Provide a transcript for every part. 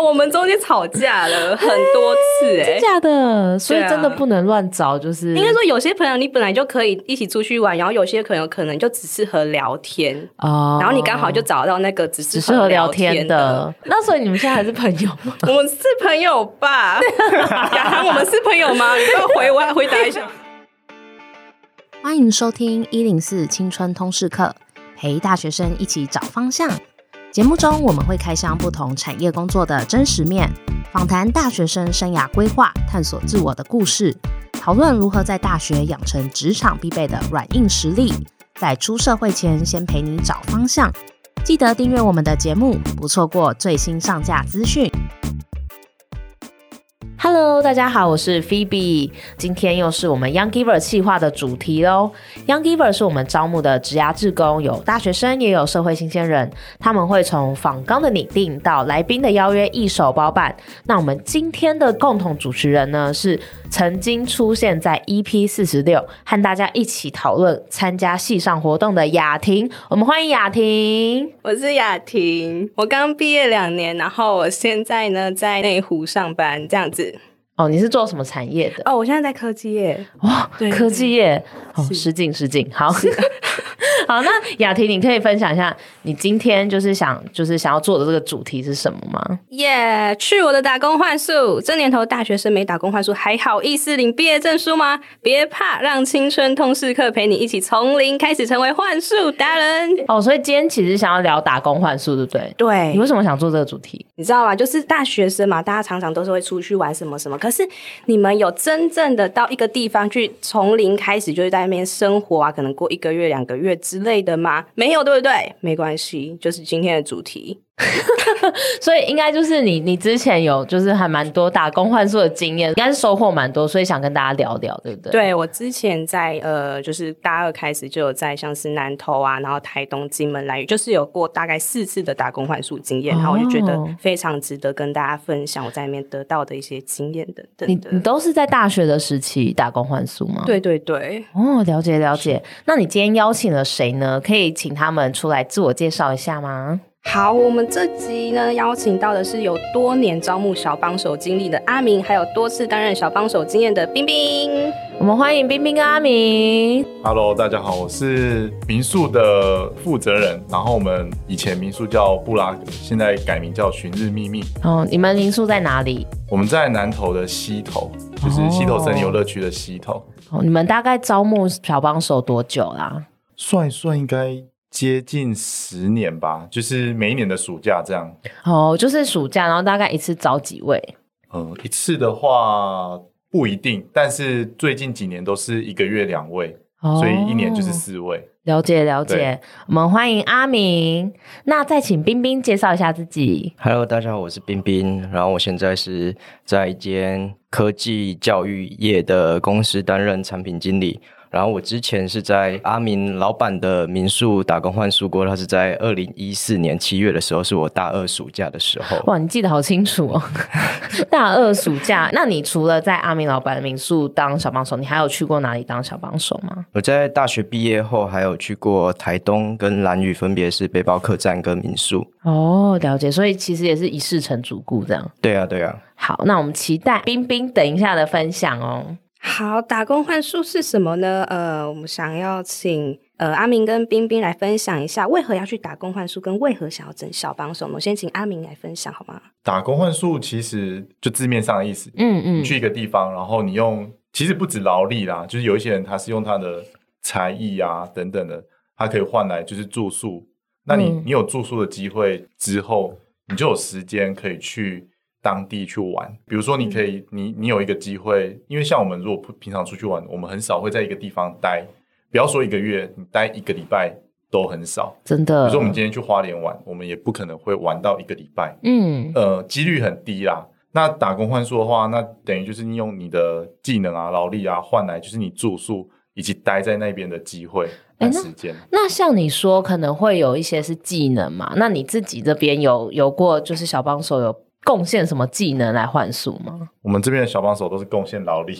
哦，我们中间吵架了很多次，哎，真假的？所以真的不能乱找，就是应该说有些朋友你本来就可以一起出去玩，然后有些朋友可能就只适合聊天哦，然后你刚好就找到那个只适合聊天的。那所以你们现在还是朋友吗？我们是朋友吧？雅涵，我们是朋友吗？你要回我来回答一下。欢迎收听一零四青春通识课，陪大学生一起找方向。节目中我们会开箱不同产业工作的真实面，访谈大学生生涯规划、探索自我的故事，讨论如何在大学养成职场必备的软硬实力，在出社会前先陪你找方向。记得订阅我们的节目，不错过最新上架资讯。Hello，大家好，我是 Phoebe，今天又是我们 Young Giver 企划的主题喽。Young Giver 是我们招募的职涯志工，有大学生，也有社会新鲜人，他们会从访纲的拟定到来宾的邀约一手包办。那我们今天的共同主持人呢，是曾经出现在 EP 四十六，和大家一起讨论参加系上活动的雅婷。我们欢迎雅婷，我是雅婷，我刚毕业两年，然后我现在呢在内湖上班，这样子。哦，你是做什么产业的？哦，我现在在科技业。哇，对，科技业，哦，失敬失敬。好，好，那雅婷，你可以分享一下，你今天就是想，就是想要做的这个主题是什么吗？耶，yeah, 去我的打工换宿。这年头大学生没打工换宿，还好意思领毕业证书吗？别怕，让青春通识课陪你一起从零开始成为换宿达人。哦，所以今天其实想要聊打工换宿，对不对？对。你为什么想做这个主题？你知道吗？就是大学生嘛，大家常常都是会出去玩什么什么，可是你们有真正的到一个地方去从零开始，就是在那边生活啊，可能过一个月、两个月之类的吗？没有，对不对？没关系，就是今天的主题。所以应该就是你，你之前有就是还蛮多打工换宿的经验，应该是收获蛮多，所以想跟大家聊聊，对不对？对，我之前在呃，就是大二开始就有在像是南投啊，然后台东、金门、兰屿，就是有过大概四次的打工换宿经验，哦、然后我就觉得非常值得跟大家分享我在里面得到的一些经验等等。你你都是在大学的时期打工换宿吗？对对对，哦，了解了解。那你今天邀请了谁呢？可以请他们出来自我介绍一下吗？好，我们这集呢邀请到的是有多年招募小帮手经历的阿明，还有多次担任小帮手经验的冰冰。我们欢迎冰冰跟阿明。Hello，大家好，我是民宿的负责人。然后我们以前民宿叫布拉格，现在改名叫寻日秘密。哦，你们民宿在哪里？我们在南投的溪头，就是溪头森林游乐区的溪头。哦，你们大概招募小帮手多久啦？算一算，应该。接近十年吧，就是每一年的暑假这样。哦，就是暑假，然后大概一次找几位？嗯，一次的话不一定，但是最近几年都是一个月两位，哦、所以一年就是四位。了解了解，我们欢迎阿明。那再请冰冰介绍一下自己。Hello，大家好，我是冰冰，然后我现在是在一间科技教育业的公司担任产品经理。然后我之前是在阿明老板的民宿打工换宿过，他是在二零一四年七月的时候，是我大二暑假的时候。哇，你记得好清楚哦！大二暑假，那你除了在阿明老板的民宿当小帮手，你还有去过哪里当小帮手吗？我在大学毕业后，还有去过台东跟兰屿，分别是背包客栈跟民宿。哦，了解，所以其实也是一事成主顾这样。对啊，对啊。好，那我们期待冰冰等一下的分享哦。好，打工换宿是什么呢？呃，我们想要请呃阿明跟冰冰来分享一下，为何要去打工换宿，跟为何想要整小帮手。我们先请阿明来分享好吗？打工换宿其实就字面上的意思，嗯嗯，你去一个地方，然后你用，其实不止劳力啦，就是有一些人他是用他的才艺啊等等的，他可以换来就是住宿。那你、嗯、你有住宿的机会之后，你就有时间可以去。当地去玩，比如说你可以，嗯、你你有一个机会，因为像我们如果平常出去玩，我们很少会在一个地方待，不要说一个月，你待一个礼拜都很少，真的。比如说我们今天去花莲玩，我们也不可能会玩到一个礼拜，嗯，呃，几率很低啦。那打工换宿的话，那等于就是你用你的技能啊、劳力啊换来，就是你住宿以及待在那边的机会和时间。那像你说，可能会有一些是技能嘛？那你自己这边有有过，就是小帮手有。贡献什么技能来换数吗？我们这边的小帮手都是贡献劳力，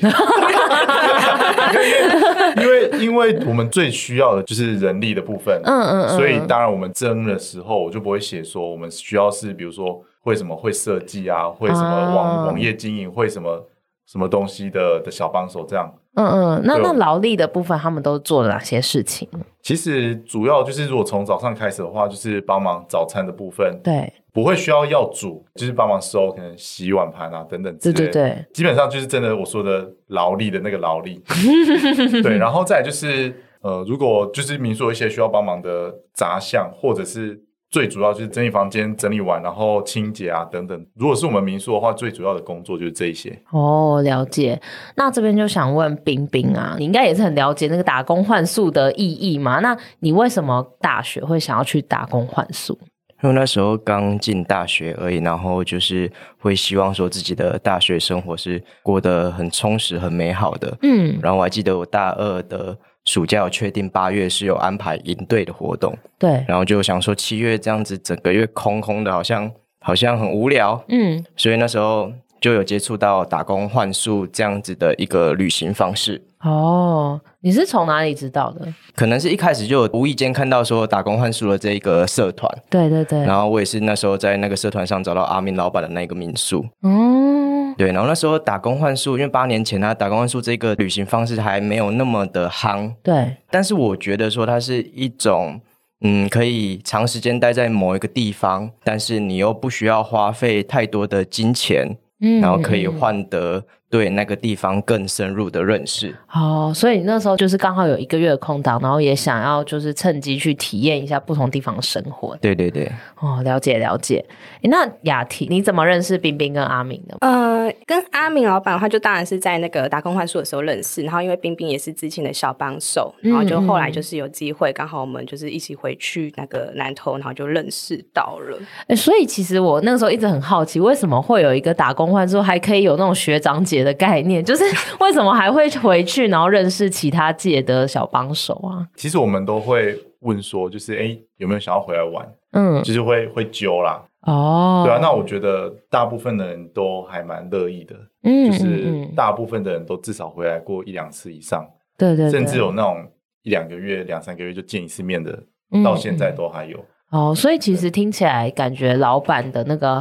因为因为我们最需要的就是人力的部分，嗯嗯，嗯，所以当然我们争的时候，我就不会写说我们需要是比如说会什么会设计啊，会什么网、啊、网页经营，会什么什么东西的的小帮手这样。嗯嗯，那那劳力的部分，他们都做了哪些事情？其实主要就是，如果从早上开始的话，就是帮忙早餐的部分。对，不会需要要煮，就是帮忙收，可能洗碗盘啊等等之类。对对对，基本上就是真的我说的劳力的那个劳力。对，然后再来就是呃，如果就是民宿有一些需要帮忙的杂项，或者是。最主要就是整理房间，整理完然后清洁啊等等。如果是我们民宿的话，最主要的工作就是这一些。哦，了解。那这边就想问冰冰啊，你应该也是很了解那个打工换宿的意义嘛？那你为什么大学会想要去打工换宿？因为那时候刚进大学而已，然后就是会希望说自己的大学生活是过得很充实、很美好的。嗯，然后我还记得我大二的。暑假有确定八月是有安排营队的活动，对，然后就想说七月这样子整个月空空的，好像好像很无聊，嗯，所以那时候就有接触到打工换宿这样子的一个旅行方式。哦，你是从哪里知道的？可能是一开始就无意间看到说打工换宿的这一个社团，对对对，然后我也是那时候在那个社团上找到阿明老板的那个民宿，嗯。对，然后那时候打工换宿，因为八年前他打工换宿这个旅行方式还没有那么的夯。对，但是我觉得说它是一种，嗯，可以长时间待在某一个地方，但是你又不需要花费太多的金钱，嗯，然后可以换得。对那个地方更深入的认识哦，所以你那时候就是刚好有一个月的空档，然后也想要就是趁机去体验一下不同地方的生活。对对对，哦，了解了解。那雅婷，你怎么认识冰冰跟阿明的？呃，跟阿明老板的话，就当然是在那个打工换宿的时候认识，然后因为冰冰也是之前的小帮手，然后就后来就是有机会，刚好我们就是一起回去那个南投，然后就认识到了。哎，所以其实我那个时候一直很好奇，为什么会有一个打工换宿还可以有那种学长姐的概念，就是为什么还会回去，然后认识其他界的小帮手啊？其实我们都会问说，就是哎，有没有想要回来玩？嗯，就是会会揪啦。哦，对啊，那我觉得大部分的人都还蛮乐意的。嗯，就是大部分的人都至少回来过一两次以上。对对，甚至有那种一两个月、两三个月就见一次面的，到现在都还有。哦，所以其实听起来感觉老板的那个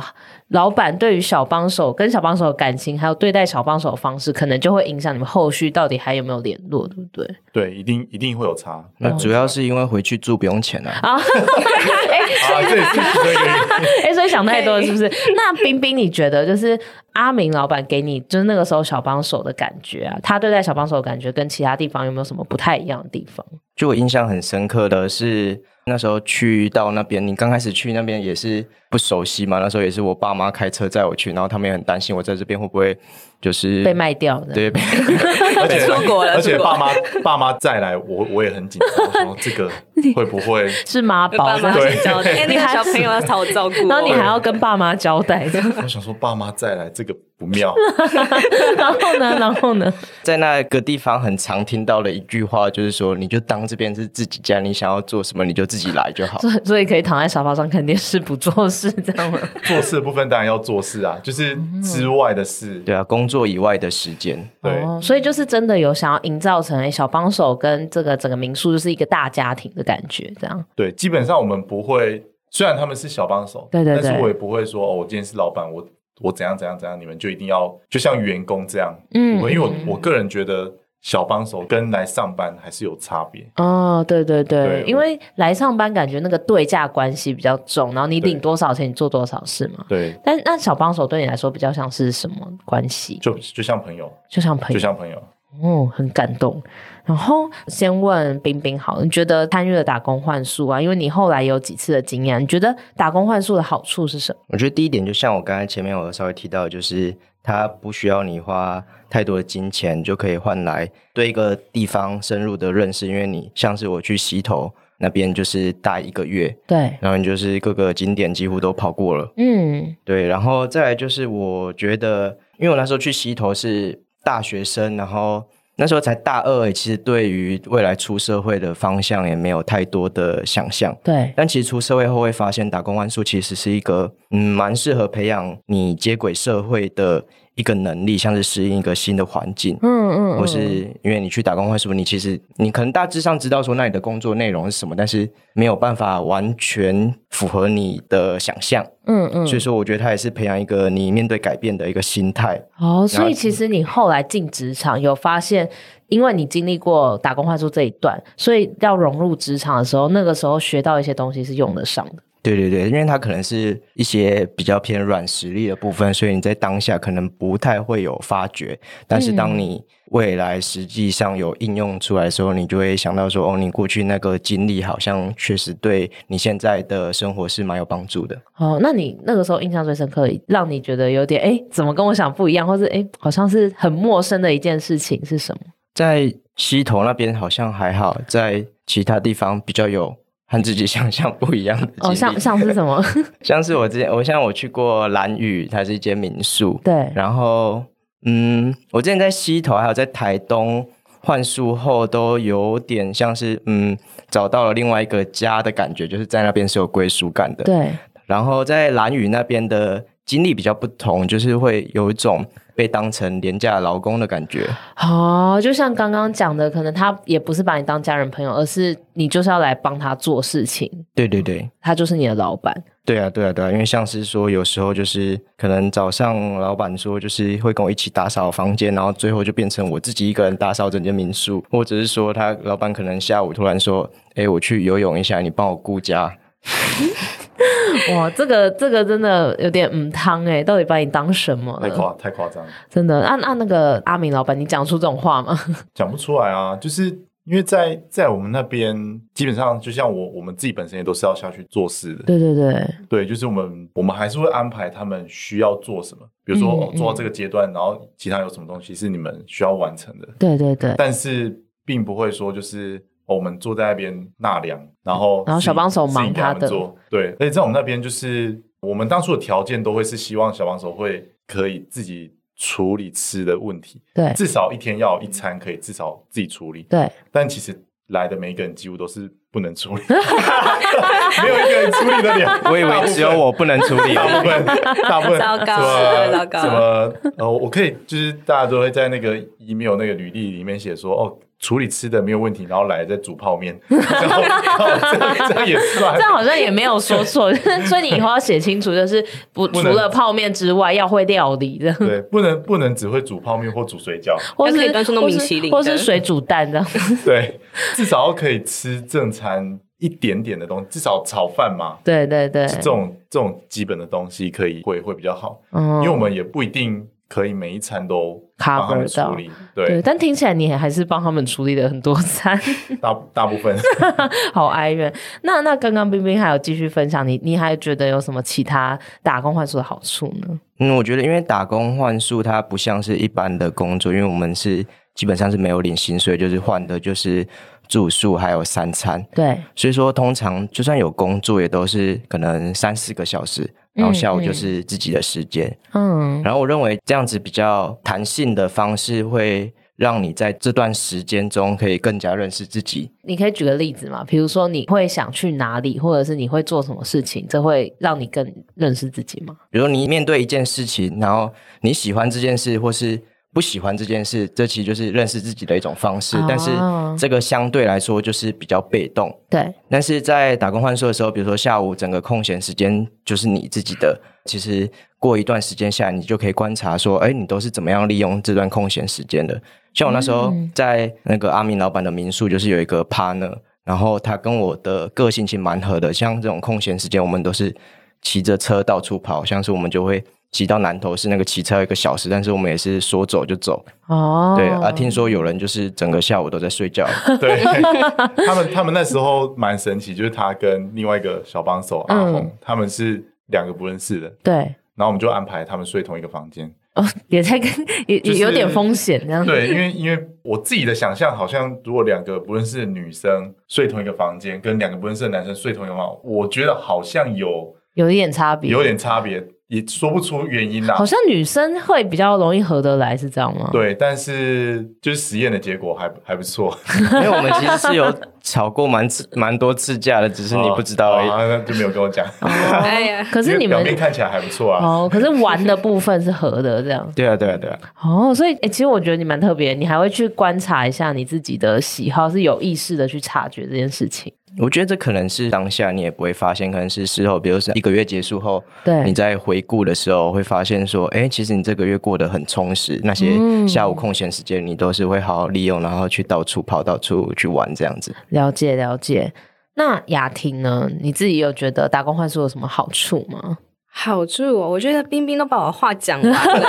老板对于小帮手跟小帮手的感情，还有对待小帮手的方式，可能就会影响你们后续到底还有没有联络，对不对？对，一定一定会有差。那主要是因为回去住不用钱啊。啊，对对哎，所以想太多了是不是？那冰冰，你觉得就是阿明老板给你就是那个时候小帮手的感觉啊，他对待小帮手的感觉跟其他地方有没有什么不太一样的地方？就我印象很深刻的是。那时候去到那边，你刚开始去那边也是不熟悉嘛。那时候也是我爸妈开车载我去，然后他们也很担心我在这边会不会就是被卖掉的。对，而且出国了，而且爸妈爸妈再来，我我也很紧张，说这个 会不会是妈宝？对，你还小朋友要 好照顾，然后你还要跟爸妈交代。我想说，爸妈再来这个。不妙，然后呢？然后呢？在那个地方很常听到的一句话，就是说，你就当这边是自己家，你想要做什么，你就自己来就好。所以，所以可以躺在沙发上看电视不做事，这样吗？做事的部分当然要做事啊，就是之外的事，对啊，工作以外的时间。对，哦，所以就是真的有想要营造成小帮手跟这个整个民宿就是一个大家庭的感觉，这样。对，基本上我们不会，虽然他们是小帮手，对对对，但是我也不会说哦，我今天是老板，我。我怎样怎样怎样，你们就一定要就像员工这样，嗯，因为我我个人觉得小帮手跟来上班还是有差别。哦，对对对，对因为来上班感觉那个对价关系比较重，然后你领多少钱，你做多少事嘛。对。但那小帮手对你来说比较像是什么关系？就就像朋友，就像朋友，就像朋友。哦，很感动。然后先问冰冰好，你觉得参与了打工换宿啊？因为你后来有几次的经验，你觉得打工换宿的好处是什么？我觉得第一点就像我刚才前面我稍微提到，就是它不需要你花太多的金钱就可以换来对一个地方深入的认识。因为你像是我去溪头那边，就是待一个月，对，然后你就是各个景点几乎都跑过了，嗯，对。然后再来就是我觉得，因为我那时候去溪头是大学生，然后。那时候才大二，其实对于未来出社会的方向也没有太多的想象。对，但其实出社会后会发现，打工万数其实是一个嗯蛮适合培养你接轨社会的一个能力，像是适应一个新的环境，嗯嗯，或是因为你去打工会，是不是，你其实你可能大致上知道说那里的工作内容是什么，但是没有办法完全符合你的想象，嗯嗯，所以说我觉得它也是培养一个你面对改变的一个心态。哦，所以其实你后来进职场有发现，因为你经历过打工换宿这一段，所以要融入职场的时候，那个时候学到一些东西是用得上的。对对对，因为它可能是一些比较偏软实力的部分，所以你在当下可能不太会有发觉。但是当你未来实际上有应用出来的时候，嗯、你就会想到说，哦，你过去那个经历好像确实对你现在的生活是蛮有帮助的。哦，那你那个时候印象最深刻，让你觉得有点哎，怎么跟我想不一样，或是哎，好像是很陌生的一件事情是什么？在西头那边好像还好，在其他地方比较有。和自己想象不一样的哦，像像是什么？像是我之前，我像我去过兰屿，它是一间民宿。对。然后，嗯，我之前在溪头，还有在台东换宿后，都有点像是嗯，找到了另外一个家的感觉，就是在那边是有归属感的。对。然后在兰屿那边的经历比较不同，就是会有一种。被当成廉价劳工的感觉，哦，就像刚刚讲的，可能他也不是把你当家人朋友，而是你就是要来帮他做事情。对对对，他就是你的老板。对啊对啊对啊，因为像是说，有时候就是可能早上老板说就是会跟我一起打扫房间，然后最后就变成我自己一个人打扫整间民宿，或者是说他老板可能下午突然说，哎，我去游泳一下，你帮我顾家。哇，这个这个真的有点嗯汤哎，到底把你当什么？太夸太夸张，真的。按、啊、按、啊、那个阿明老板，你讲出这种话吗？讲不出来啊，就是因为在在我们那边，基本上就像我我们自己本身也都是要下去做事的。对对对，对，就是我们我们还是会安排他们需要做什么，比如说、嗯哦、做到这个阶段，然后其他有什么东西是你们需要完成的。对对对，但是并不会说就是。我们坐在那边纳凉，然后然后小帮手忙他的，对。而且在我们那边，就是我们当初的条件都会是希望小帮手会可以自己处理吃的问题，对，至少一天要一餐可以至少自己处理，对。但其实来的每一个人几乎都是不能处理，没有一个人处理得了。我以为只有我不能处理，大部分大部分糟糕，糟糕。什么呃，我可以就是大家都会在那个 email 那个履历里面写说哦。处理吃的没有问题，然后来再煮泡面，然后这样也算，这样好像也没有说错，所以你以后要写清楚，就是不，不除了泡面之外，要会料理的。对，不能不能只会煮泡面或煮水饺，或是端出那米其林，或是水煮蛋这样。对，至少要可以吃正餐一点点的东西，至少炒饭嘛。对对对，这种这种基本的东西可以会会比较好，嗯，因为我们也不一定。可以每一餐都 cover 处理，对，对，但听起来你还是帮他们处理了很多餐，大大部分 好哀怨。那那刚刚冰冰还有继续分享，你你还觉得有什么其他打工换宿的好处呢？嗯，我觉得因为打工换宿它不像是一般的工作，因为我们是基本上是没有领薪水，就是换的就是住宿还有三餐，对，所以说通常就算有工作，也都是可能三四个小时。然后下午就是自己的时间，嗯，然后我认为这样子比较弹性的方式，会让你在这段时间中可以更加认识自己。你可以举个例子吗？比如说你会想去哪里，或者是你会做什么事情，这会让你更认识自己吗？比如你面对一件事情，然后你喜欢这件事，或是。不喜欢这件事，这其实就是认识自己的一种方式。哦、但是这个相对来说就是比较被动。对。但是在打工换宿的时候，比如说下午整个空闲时间就是你自己的。其实过一段时间下来，你就可以观察说，哎，你都是怎么样利用这段空闲时间的？像我那时候在那个阿明老板的民宿，就是有一个 partner，然后他跟我的个性其实蛮合的。像这种空闲时间，我们都是骑着车到处跑，像是我们就会。骑到南投是那个骑车一个小时，但是我们也是说走就走。哦，对啊，听说有人就是整个下午都在睡觉。对，他们他们那时候蛮神奇，就是他跟另外一个小帮手阿红，嗯、他们是两个不认识的。对，然后我们就安排他们睡同一个房间。哦，也在跟也、就是、有点风险这样。对，因为因为我自己的想象，好像如果两个不认识的女生睡同一个房间，跟两个不认识的男生睡同一个房间，我觉得好像有有一点差别，有点差别。也说不出原因啦。好像女生会比较容易合得来，是这样吗？对，但是就是实验的结果还还不错，因为我们其实是有吵过蛮次蛮多次架的，只是你不知道而已，哦哦、就没有跟我讲。哎呀，可是你们表面看起来还不错啊。哦，可是玩的部分是合的，这样。对啊，对啊，对啊。哦，所以哎、欸，其实我觉得你蛮特别，你还会去观察一下你自己的喜好，是有意识的去察觉这件事情。我觉得这可能是当下你也不会发现，可能是事后，比如说一个月结束后，对，你在回顾的时候会发现说，哎，其实你这个月过得很充实，那些下午空闲时间你都是会好好利用，然后去到处跑，到处去玩这样子。了解了解。那雅婷呢？你自己有觉得打工换宿有什么好处吗？好处哦，我觉得冰冰都把我话讲完了。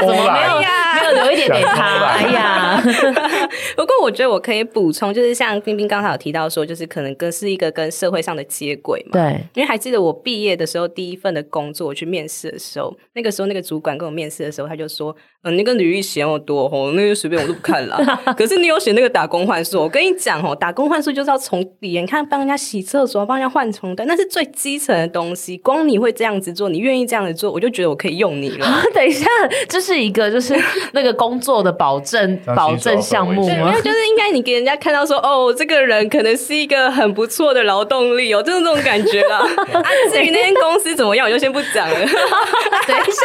怎么没有没有留一点给他？哎呀，不过我觉得我可以补充，就是像冰冰刚才有提到说，就是可能跟是一个跟社会上的接轨嘛。对，因为还记得我毕业的时候，第一份的工作我去面试的时候，那个时候那个主管跟我面试的时候，他就说：“嗯，那个履历写那么多哦，那就随便我都不看了。可是你有写那个打工换宿，我跟你讲哦，打工换宿就是要从底，你看帮人家洗厕所，帮人家换床单，那是最基层的东西，光你会这样。”子做，你愿意这样子做，我就觉得我可以用你了。等一下，这是一个就是那个工作的保证保证项目 吗？对，就是应该你给人家看到说，哦，这个人可能是一个很不错的劳动力哦，就是这种感觉啦。啊，至于那间公司怎么样，我就先不讲了。等一下，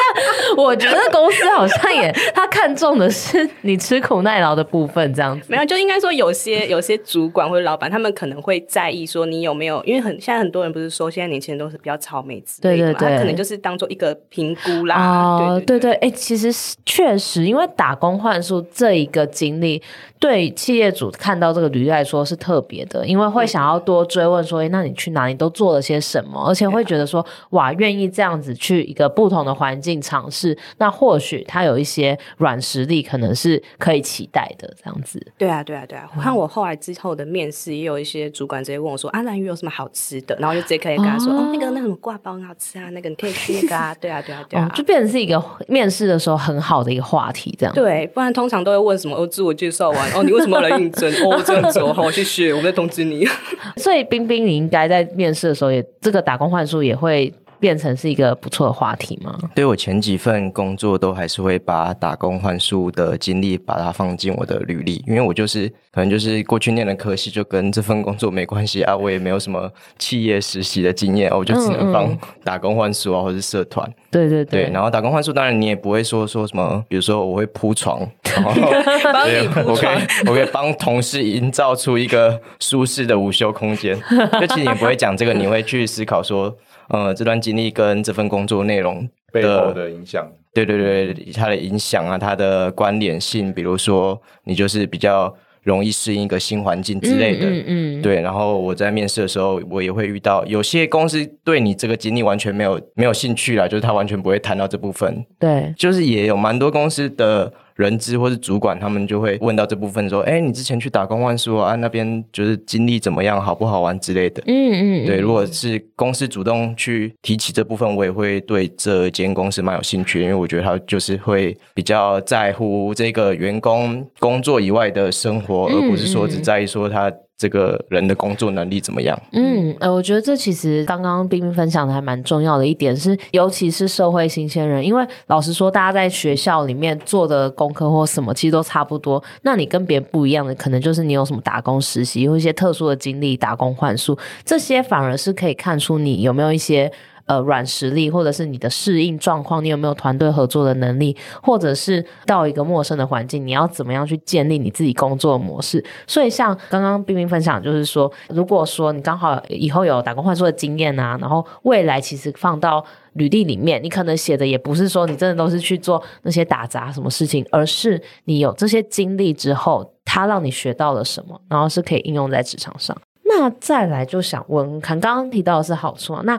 我觉得公司好像也他看中的是你吃苦耐劳的部分，这样子。没有，就应该说有些有些主管或者老板，他们可能会在意说你有没有，因为很现在很多人不是说现在年轻人都是比较草莓之类的。他，可能就是当做一个评估啦。哦，对对，哎，其实确实，因为打工换数这一个经历，对企业主看到这个履历来说是特别的，因为会想要多追问说，哎，那你去哪里都做了些什么？而且会觉得说，哇，愿意这样子去一个不同的环境尝试，那或许他有一些软实力，可能是可以期待的。这样子。对啊，对啊，对啊。我看我后来之后的面试，也有一些主管直接问我说，啊，兰屿有什么好吃的？然后就直接可以跟他说，哦，那个那什么刈包很好吃啊，那个你。可以吃那个啊，对啊，对啊，对啊，就变成是一个面试的时候很好的一个话题，这样。对，不然通常都会问什么？哦，自我介绍完，哦，你为什么要来应征？哦，这样子哦，好，谢谢，我在通知你。所以冰冰，你应该在面试的时候也，这个打工换宿也会。变成是一个不错的话题吗？对，我前几份工作都还是会把打工换宿的经历把它放进我的履历，因为我就是可能就是过去念的科系就跟这份工作没关系啊，我也没有什么企业实习的经验，我就只能放打工换宿啊，或者是社团。对对对，对，然后打工换宿当然你也不会说说什么，比如说我会铺床，然后 我可以我可以帮同事营造出一个舒适的午休空间，就其实你不会讲这个，你会去思考说。呃，这段经历跟这份工作内容背后的影响，对对对，它的影响啊，它的关联性，比如说你就是比较容易适应一个新环境之类的，嗯，嗯，嗯对。然后我在面试的时候，我也会遇到有些公司对你这个经历完全没有没有兴趣啦，就是他完全不会谈到这部分，对，就是也有蛮多公司的。人资或是主管，他们就会问到这部分，说：“哎，你之前去打工换宿啊，那边就是经历怎么样，好不好玩之类的。”嗯嗯，对。如果是公司主动去提起这部分，我也会对这间公司蛮有兴趣，因为我觉得他就是会比较在乎这个员工工作以外的生活，而不是说只在意说他。这个人的工作能力怎么样？嗯，呃，我觉得这其实刚刚冰冰分享的还蛮重要的一点是，尤其是社会新鲜人，因为老实说，大家在学校里面做的功课或什么，其实都差不多。那你跟别人不一样的，可能就是你有什么打工实习，有一些特殊的经历，打工换术，这些反而是可以看出你有没有一些。呃，软实力，或者是你的适应状况，你有没有团队合作的能力，或者是到一个陌生的环境，你要怎么样去建立你自己工作的模式？所以，像刚刚冰冰分享，就是说，如果说你刚好以后有打工换作的经验啊，然后未来其实放到履历里面，你可能写的也不是说你真的都是去做那些打杂什么事情，而是你有这些经历之后，它让你学到了什么，然后是可以应用在职场上。那再来就想问，看刚刚提到的是好处啊，那。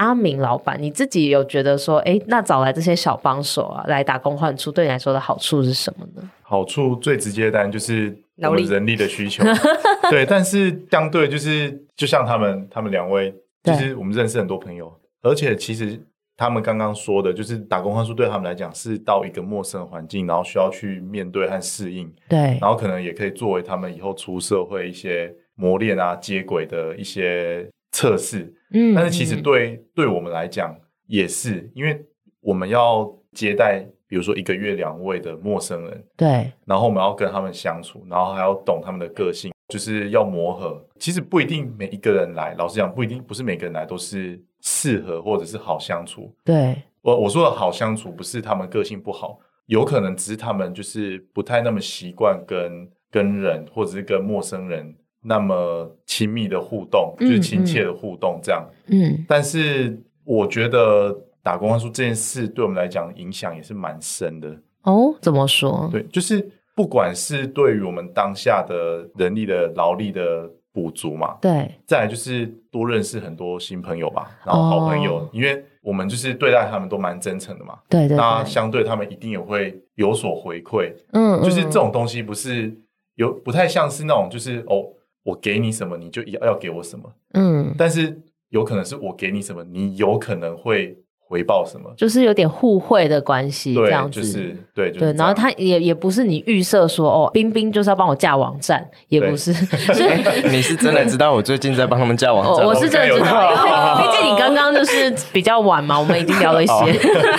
阿明老板，你自己有觉得说，哎，那找来这些小帮手啊，来打工换宿，对你来说的好处是什么呢？好处最直接的当然就是我们人力的需求，对。但是相对就是，就像他们，他们两位，就是我们认识很多朋友，而且其实他们刚刚说的，就是打工换宿对他们来讲是到一个陌生的环境，然后需要去面对和适应，对。然后可能也可以作为他们以后出社会一些磨练啊、接轨的一些测试。嗯，但是其实对对我们来讲，也是，因为我们要接待，比如说一个月两位的陌生人，对，然后我们要跟他们相处，然后还要懂他们的个性，就是要磨合。其实不一定每一个人来，老实讲，不一定不是每个人来都是适合或者是好相处。对，我我说的好相处，不是他们个性不好，有可能只是他们就是不太那么习惯跟跟人或者是跟陌生人那么亲密的互动，嗯、就是亲切的互动这样。嗯，但是我觉得打工换宿这件事对我们来讲影响也是蛮深的。哦，怎么说？对，就是不管是对于我们当下的人力的劳力的。补足嘛，对，再来就是多认识很多新朋友吧，然后好朋友，哦、因为我们就是对待他们都蛮真诚的嘛，对，对对，那相对他们一定也会有所回馈，嗯，就是这种东西不是有不太像是那种就是哦，我给你什么你就要要给我什么，嗯，但是有可能是我给你什么，你有可能会。回报什么？就是有点互惠的关系，这样子。就是对，对。然后他也也不是你预设说哦，冰冰就是要帮我架网站，也不是。所以 你是真的知道我最近在帮他们架网站？我是真的知道，毕竟你刚刚就是比较晚嘛，我们已经聊了一些。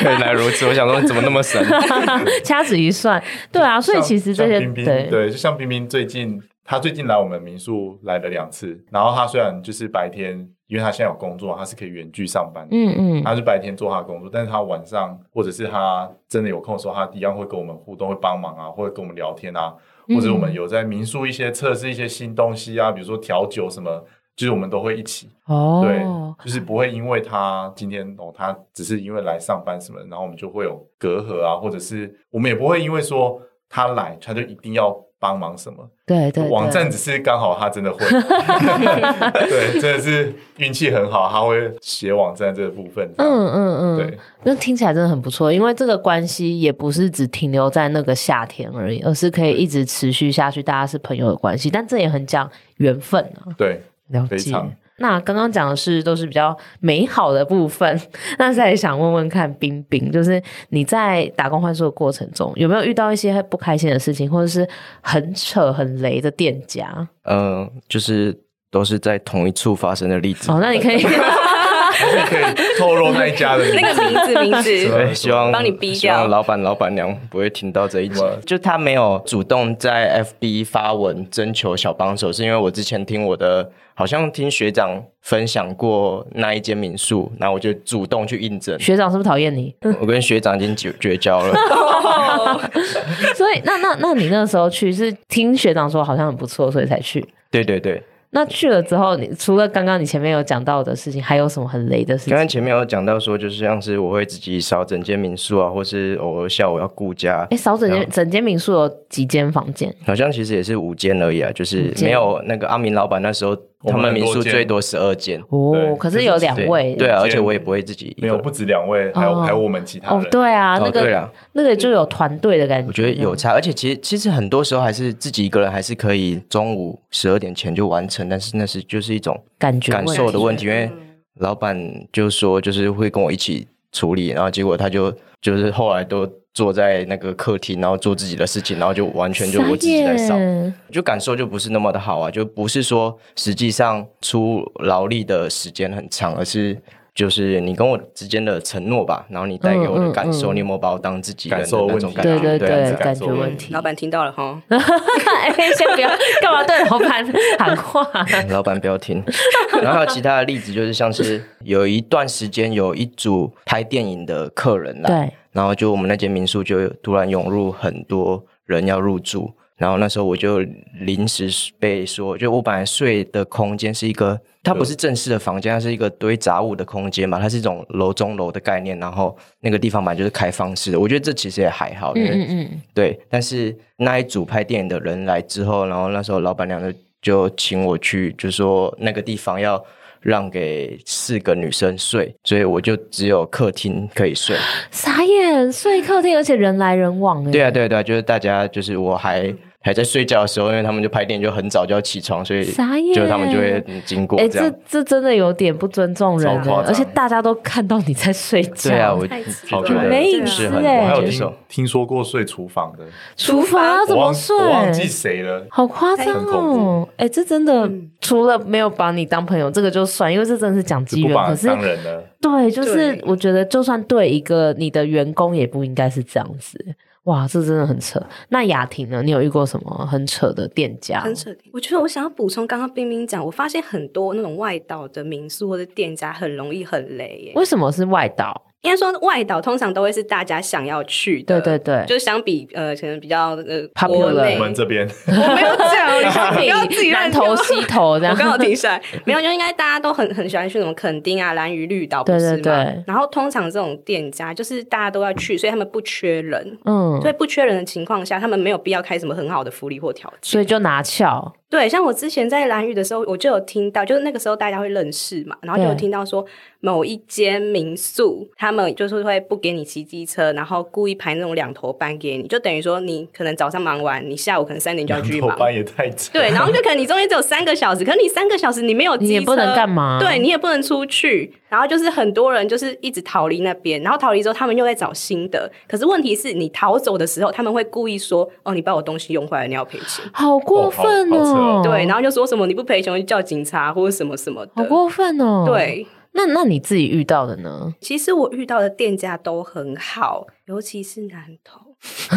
原来如此，我想说怎么那么神？掐指一算，对啊，所以其实这些对对，就像冰冰最近，他最近来我们民宿来了两次，然后他虽然就是白天。因为他现在有工作，他是可以远距上班的。嗯嗯，他是白天做他的工作，但是他晚上或者是他真的有空的时候，他一样会跟我们互动，会帮忙啊，或者跟我们聊天啊，嗯、或者我们有在民宿一些测试一些新东西啊，比如说调酒什么，就是我们都会一起。哦，对，就是不会因为他今天哦，他只是因为来上班什么，然后我们就会有隔阂啊，或者是我们也不会因为说他来，他就一定要。帮忙什么？对对，网站只是刚好他真的会，对，真的是运气很好，他会写网站这个部分。嗯嗯嗯，对，那听起来真的很不错，因为这个关系也不是只停留在那个夏天而已，而是可以一直持续下去，大家是朋友的关系。但这也很讲缘分啊。对，了解。那刚刚讲的是都是比较美好的部分，那再想问问看，冰冰，就是你在打工换宿的过程中，有没有遇到一些不开心的事情，或者是很扯很雷的店家？嗯、呃，就是都是在同一处发生的例子。哦，那你可以。可以透露那一家的那个名字，名字。对，希望帮你逼掉。希望老板、老板娘不会听到这一集。就他没有主动在 FB 发文征求小帮手，是因为我之前听我的，好像听学长分享过那一间民宿，然后我就主动去应征。学长是不是讨厌你？我跟学长已经绝绝交了。所以，那那那你那时候去是听学长说好像很不错，所以才去。对对对。那去了之后，你除了刚刚你前面有讲到的事情，还有什么很雷的事情？刚刚前面有讲到说，就是像是我会自己扫整间民宿啊，或是偶尔下午要顾家。哎，扫整间整间民宿有几间房间？好像其实也是五间而已啊，就是没有那个阿明老板那时候。他们民宿最多十二间哦，可是有两位，对啊，而且我也不会自己，没有不止两位，还有还有我们其他人，对啊，那个那个就有团队的感觉，我觉得有差，而且其实其实很多时候还是自己一个人还是可以中午十二点前就完成，但是那是就是一种感觉感受的问题，因为老板就说就是会跟我一起处理，然后结果他就就是后来都。坐在那个客厅，然后做自己的事情，然后就完全就我自己在扫，就感受就不是那么的好啊，就不是说实际上出劳力的时间很长，而是就是你跟我之间的承诺吧，然后你带给我的感受，嗯嗯嗯、你有没有把我当自己人的那种感觉？对对对，对感觉问题。老板听到了哈，先不要干嘛对老板喊话，老板不要听。然后还有其他的例子，就是像是有一段时间有一组拍电影的客人来。然后就我们那间民宿就突然涌入很多人要入住，然后那时候我就临时被说，就我本来睡的空间是一个，它不是正式的房间，它是一个堆杂物的空间嘛，它是一种楼中楼的概念，然后那个地方本来就是开放式的，我觉得这其实也还好，嗯嗯嗯，对。但是那一组拍电影的人来之后，然后那时候老板娘就就请我去，就说那个地方要。让给四个女生睡，所以我就只有客厅可以睡。傻眼，睡客厅，而且人来人往。对啊，对啊，对啊，就是大家，就是我还还在睡觉的时候，因为他们就拍电影就很早就要起床，所以就他们就会经过。哎、欸，这这真的有点不尊重人，而且大家都看到你在睡觉。对啊，我好觉得没意思哎。我还有听听说过睡厨房的，厨房怎么睡？我忘记谁了，好夸张哦！哎、欸，这真的、嗯、除了没有把你当朋友，这个就算，因为这真的是讲机缘。可是对，就是我觉得，就算对一个你的员工，也不应该是这样子。哇，这真的很扯。那雅婷呢？你有遇过什么很扯的店家？很扯。我觉得我想要补充刚刚冰冰讲，我发现很多那种外岛的民宿或者店家很容易很雷耶。为什么是外岛？应该说，外岛通常都会是大家想要去的。对对对，就相比呃，可能比较呃，国内我们这边，我没有讲，相比自己南投西投这样。我刚好停下来，没有，就应该大家都很很喜欢去什么垦丁啊、兰屿绿岛，不是吗？对对对。然后通常这种店家就是大家都要去，所以他们不缺人。嗯。所以不缺人的情况下，他们没有必要开什么很好的福利或条件，所以就拿翘。对，像我之前在兰屿的时候，我就有听到，就是那个时候大家会认识嘛，然后就有听到说某一间民宿，他们就是会不给你骑机车，然后故意排那种两头班给你，就等于说你可能早上忙完，你下午可能三点就要去忙。两头班也太长。对，然后就可能你中间只有三个小时，可是你三个小时你没有机车，你也不能干嘛？对，你也不能出去，然后就是很多人就是一直逃离那边，然后逃离之后他们又在找新的，可是问题是你逃走的时候，他们会故意说：“哦，你把我东西用坏了，你要赔钱。”好过分哦！哦对，然后就说。什么你不赔钱就叫警察或者什么什么的，好过分哦！对，那那你自己遇到的呢？其实我遇到的店家都很好，尤其是南投。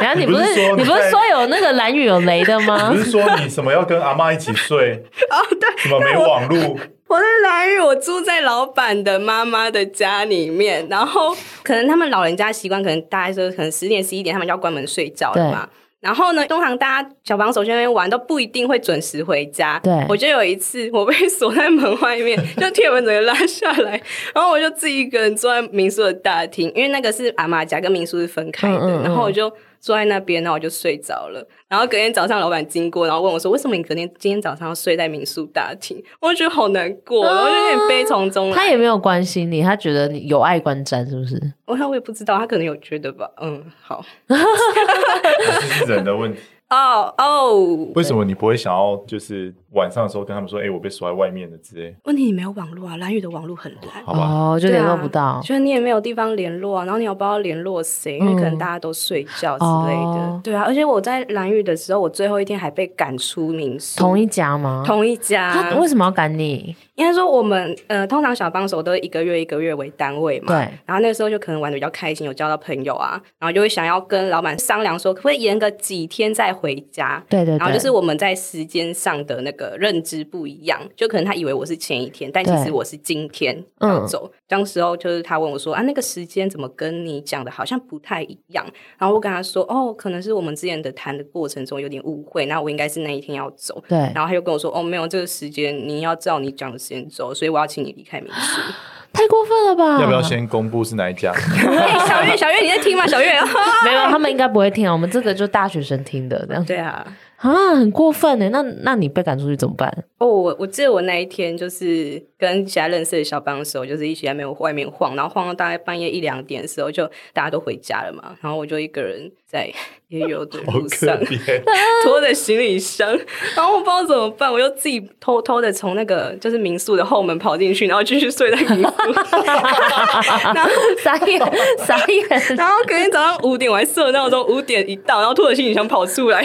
然后你不是你，你不是说有那个蓝雨有雷的吗？你不是说你什么要跟阿妈一起睡？哦，对，什么没网路？我在兰屿，我住在老板的妈妈的家里面，然后可能他们老人家习惯，可能大概说可能十点十一点他们就要关门睡觉了嘛。然后呢，通常大家小帮手去那边玩都不一定会准时回家。对，我就有一次我被锁在门外面，就铁门整个拉下来，然后我就自己一个人坐在民宿的大厅，因为那个是阿妈家跟民宿是分开的，嗯嗯嗯，然后我就。坐在那边，然后我就睡着了。然后隔天早上，老板经过，然后问我说：“为什么你隔天今天早上要睡在民宿大厅？”我觉得好难过，我就有点悲从中来。他也没有关心你，他觉得你有碍观瞻，是不是？我我也不知道，他可能有觉得吧。嗯，好 这是人的问题。哦哦，为什么你不会想要就是晚上的时候跟他们说，哎、欸，我被锁在外面的之类？问题你没有网络啊，兰屿的网络很烂，好吧，哦，就联络不到，就是你也没有地方联络啊，然后你又不知道联络谁，因为可能大家都睡觉之类的，嗯、对啊，而且我在兰屿的时候，我最后一天还被赶出民宿，同一家吗？同一家，他为什么要赶你？应该说我们呃，通常小帮手都是一个月一个月为单位嘛，对，然后那个时候就可能玩的比较开心，有交到朋友啊，然后就会想要跟老板商量说，可不可以延个几天再回家？对。对对。对，然后就是我们在时间上的那个认知不一样，就可能他以为我是前一天，但其实我是今天要走。当时候就是他问我说：“啊，那个时间怎么跟你讲的好像不太一样？”然后我跟他说：“哦，可能是我们之前的谈的过程中有点误会，那我应该是那一天要走。”对，然后他又跟我说：“哦，没有这个时间，你要照你讲的时间走，所以我要请你离开民宿。”太过分了吧？要不要先公布是哪一家？小月，小月你在听吗？小月，没有，他们应该不会听啊。我们这个就大学生听的，这样。对啊。啊，很过分呢！那那你被赶出去怎么办？哦，我我记得我那一天就是跟其他认识的小帮手，就是一起在没有外面晃，然后晃到大概半夜一两点的时候，就大家都回家了嘛，然后我就一个人在也有的 路上，拖着行李箱，然后我不知道怎么办，我就自己偷偷的从那个就是民宿的后门跑进去，然后继续睡在民宿，然后傻眼傻眼，然后隔天早上五点我还设闹钟，五点一到，然后拖着行李箱跑出来。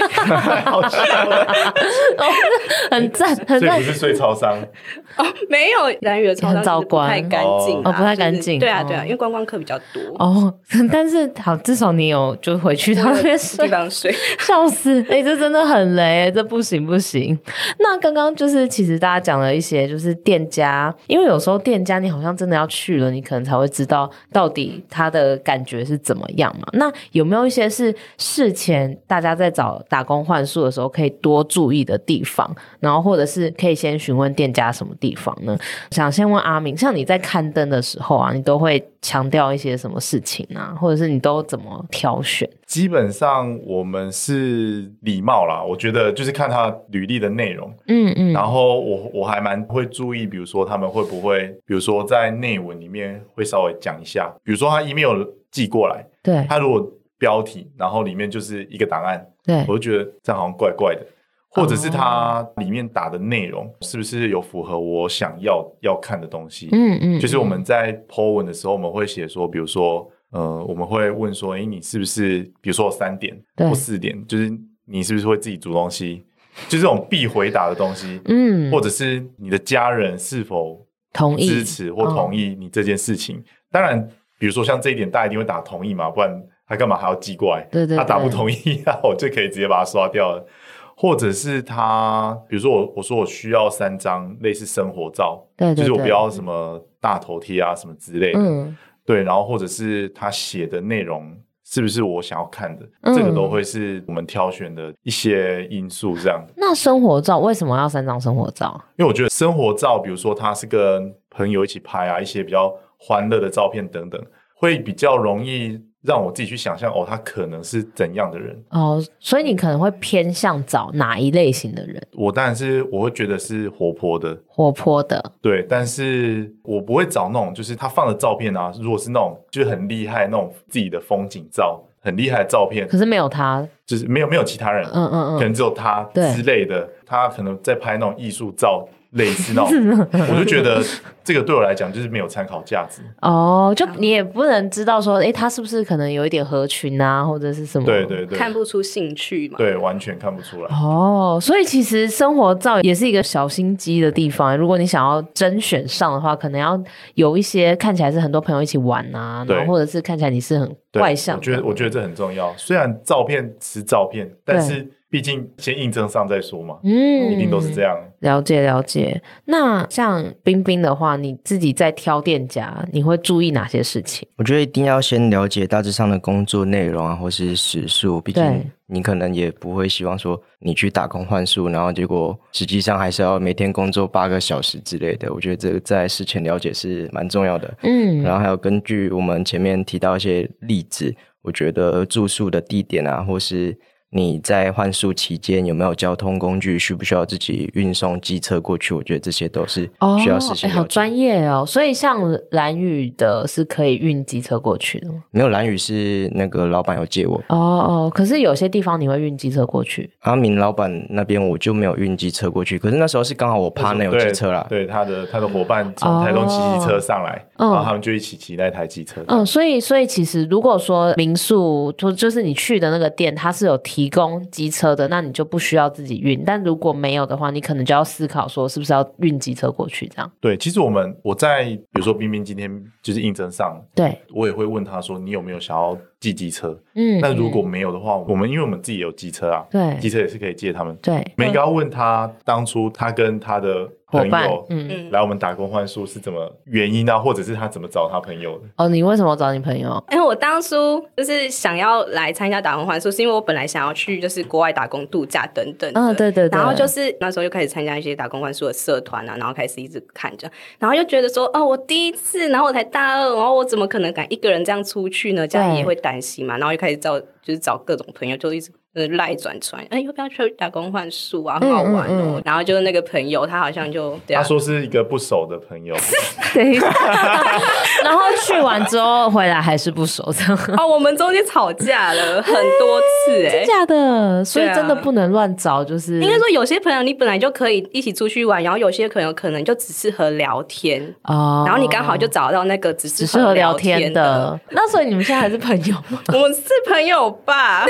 很赞，很赞。所以不是睡超商哦，没有兰屿的超商不太干净，哦，不太干净。对啊，对啊，因为观光客比较多。哦，但是好，至少你有就回去他那边睡，地方睡，笑死！哎，这真的很雷，这不行不行。那刚刚就是其实大家讲了一些，就是店家，因为有时候店家你好像真的要去了，你可能才会知道到底他的感觉是怎么样嘛。那有没有一些是事前大家在找打工换宿的时候可以多注意的地方，然后或者是可以先询问店家什么地方呢？想先问阿明，像你在刊登的时候啊，你都会强调一些什么事情啊？或者是你都怎么挑选？基本上我们是礼貌啦，我觉得就是看他履历的内容，嗯嗯，然后我我还蛮会注意，比如说他们会不会，比如说在内文里面会稍微讲一下，比如说他 email 寄过来，对，他如果。标题，然后里面就是一个档案，对，我就觉得这样好像怪怪的。或者是它里面打的内容是不是有符合我想要要看的东西？嗯嗯，就是我们在 po 文的时候，我们会写说，比如说，呃，我们会问说，哎，你是不是，比如说三点或四点，就是你是不是会自己煮东西？就这种必回答的东西，嗯，或者是你的家人是否同意支持或同意你这件事情？当然，比如说像这一点，大家一定会打同意嘛，不然他干嘛还要寄过来？对对，他打不同意，那我就可以直接把它刷掉了。或者是他，比如说我我说我需要三张类似生活照，对对对，就是我不要什么大头贴啊什么之类的，嗯，对，然后或者是他写的内容是不是我想要看的，嗯，这个都会是我们挑选的一些因素。这样，那生活照为什么要三张生活照？因为我觉得生活照，比如说他是跟朋友一起拍啊，一些比较欢乐的照片等等，会比较容易。让我自己去想象哦，他可能是怎样的人。哦，所以你可能会偏向找哪一类型的人？我当然是我会觉得是活泼的，活泼的，对，但是我不会找那种就是他放的照片啊，如果是那种就是很厉害那种自己的风景照，很厉害的照片，可是没有他，就是没有没有其他人，嗯嗯嗯，可能只有他之类的，他可能在拍那种艺术照。类似那种，我就觉得这个对我来讲就是没有参考价值。哦，就你也不能知道说，哎，他是不是可能有一点合群啊，或者是什么？对对对，看不出兴趣嘛？对，完全看不出来。哦，所以其实生活照也是一个小心机的地方。如果你想要甄选上的话，可能要有一些看起来是很多朋友一起玩啊，然后或者是看起来你是很外向。我觉得我觉得这很重要。虽然照片是照片，但是。毕竟先应征上再说嘛，嗯，一定都是这样。了解了解。那像冰冰的话，你自己在挑店家，你会注意哪些事情？我觉得一定要先了解大致上的工作内容啊，或是时数。毕竟你可能也不会希望说你去打工换宿，然后结果实际上还是要每天工作八个小时之类的。我觉得这个在事前了解是蛮重要的。嗯，然后还有根据我们前面提到一些例子，我觉得住宿的地点啊，或是你在换宿期间有没有交通工具？需不需要自己运送机车过去？我觉得这些都是需要事情。好专业哦！所以像蓝宇的是可以运机车过去的吗？没有，蓝宇是那个老板有借我。哦哦，可是有些地方你会运机车过去。阿明老板那边我就没有运机车过去。可是那时候是刚好我 partner 有机车啦，对，对他的他的伙伴从台东骑机车上来，然后他们就一起骑那台机车。嗯，所以所以其实如果说民宿就就是你去的那个店，它是有提。供机车的，那你就不需要自己运。但如果没有的话，你可能就要思考说，是不是要运机车过去？这样。对，其实我们我在比如说冰冰今天就是应征上，对我也会问他说，你有没有想要寄机车？嗯，那如果没有的话，我们因为我们自己有机车啊，对，机车也是可以借他们。对，每个要问他当初他跟他的。朋友，嗯嗯，来我们打工换宿是怎么原因呢？或者是他怎么找他朋友的？哦，你为什么找你朋友？因为我当初就是想要来参加打工换宿，是因为我本来想要去就是国外打工度假等等。嗯，对对对。然后就是那时候就开始参加一些打工换宿的社团啊，然后开始一直看着，然后就觉得说，哦，我第一次，然后我才大二，然后我怎么可能敢一个人这样出去呢？家里也会担心嘛。然后就开始找，就是找各种朋友，就一直。赖转传，哎，要不要去打工换宿啊？很好玩哦。嗯嗯嗯，然后就是那个朋友，他好像就他说是一个不熟的朋友，对。然后去完之后回来还是不熟，这样。哦，我们中间吵架了很多次，哎，真假的？所以真的不能乱找，就是应该说有些朋友你本来就可以一起出去玩，然后有些朋友可能就只适合聊天哦。然后你刚好就找到那个只适合聊天的，那所以你们现在还是朋友吗？我们是朋友吧。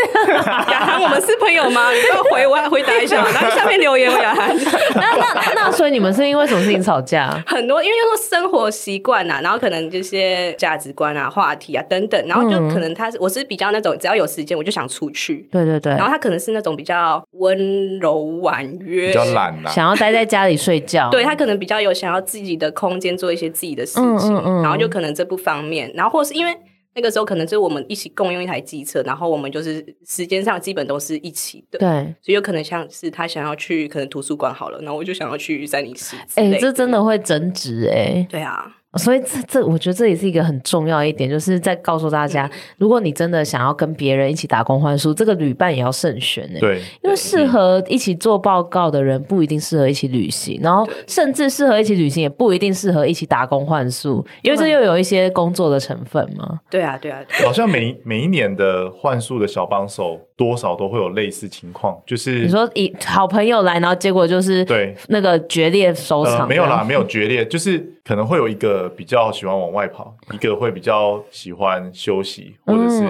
我们是朋友吗？你要回我，回答一下，然后下面留言我雅涵。那那那，所以你们是因为什么事情吵架？很多，因为说生活习惯啊，然后可能这些价值观啊、话题啊等等，然后就可能他是我是比较那种只要有时间我就想出去，对对对。然后他可能是那种比较温柔婉约，比较懒啊，想要待在家里睡觉。对，他可能比较有想要自己的空间，做一些自己的事情，嗯嗯嗯，然后就可能这不方面，然后或是因为。那个时候可能就是我们一起共用一台机车，然后我们就是时间上基本都是一起的，对，所以有可能像是他想要去可能图书馆好了，然后我就想要去三零四，哎、欸，这真的会争执哎，对啊，所以这这，我觉得这也是一个很重要一点，就是在告诉大家，如果你真的想要跟别人一起打工换宿，这个旅伴也要慎选呢。对，因为适合一起做报告的人不一定适合一起旅行，然后甚至适合一起旅行也不一定适合一起打工换宿，因为这又有一些工作的成分嘛。对啊，对啊，好像每每一年的换宿的小帮手多少都会有类似情况，就是你说以好朋友来，然后结果就是对。那个决裂收场，呃，没有啦，没有决裂，就是可能会有一个比较喜欢往外跑，一个会比较喜欢休息，或者是